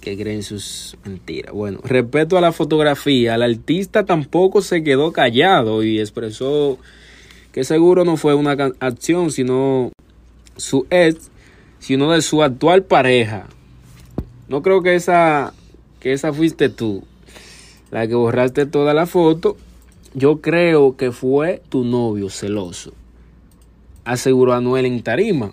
que creen sus mentiras. Bueno, respecto a la fotografía, el artista tampoco se quedó callado y expresó que seguro no fue una acción, sino su ex, sino de su actual pareja. No creo que esa, que esa fuiste tú, la que borraste toda la foto. Yo creo que fue tu novio celoso, aseguró Anuel en tarima.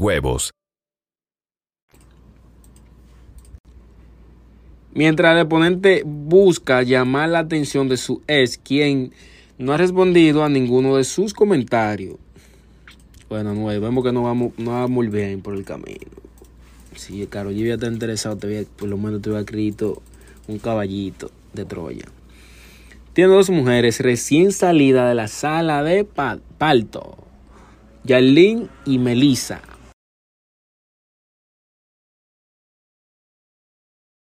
huevos. Mientras el oponente busca llamar la atención de su ex, quien no ha respondido a ninguno de sus comentarios. Bueno, no, vemos que no vamos, no va muy bien por el camino. Si Carol G está interesado, te había- por lo menos te hubiera escrito un caballito de Troya. Tiene dos mujeres recién salidas de la sala de pa- parto. Yarlene y Melissa.